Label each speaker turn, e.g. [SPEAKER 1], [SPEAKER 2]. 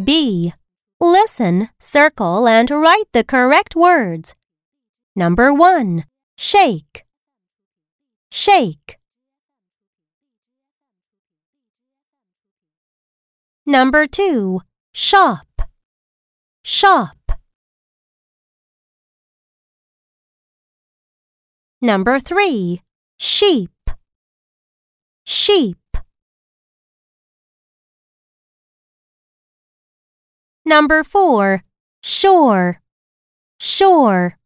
[SPEAKER 1] B. Listen, circle, and write the correct words. Number 1. Shake. Shake. Number 2. Shop. Shop. Number 3. Sheep. Sheep. Number 4. Shore. Shore.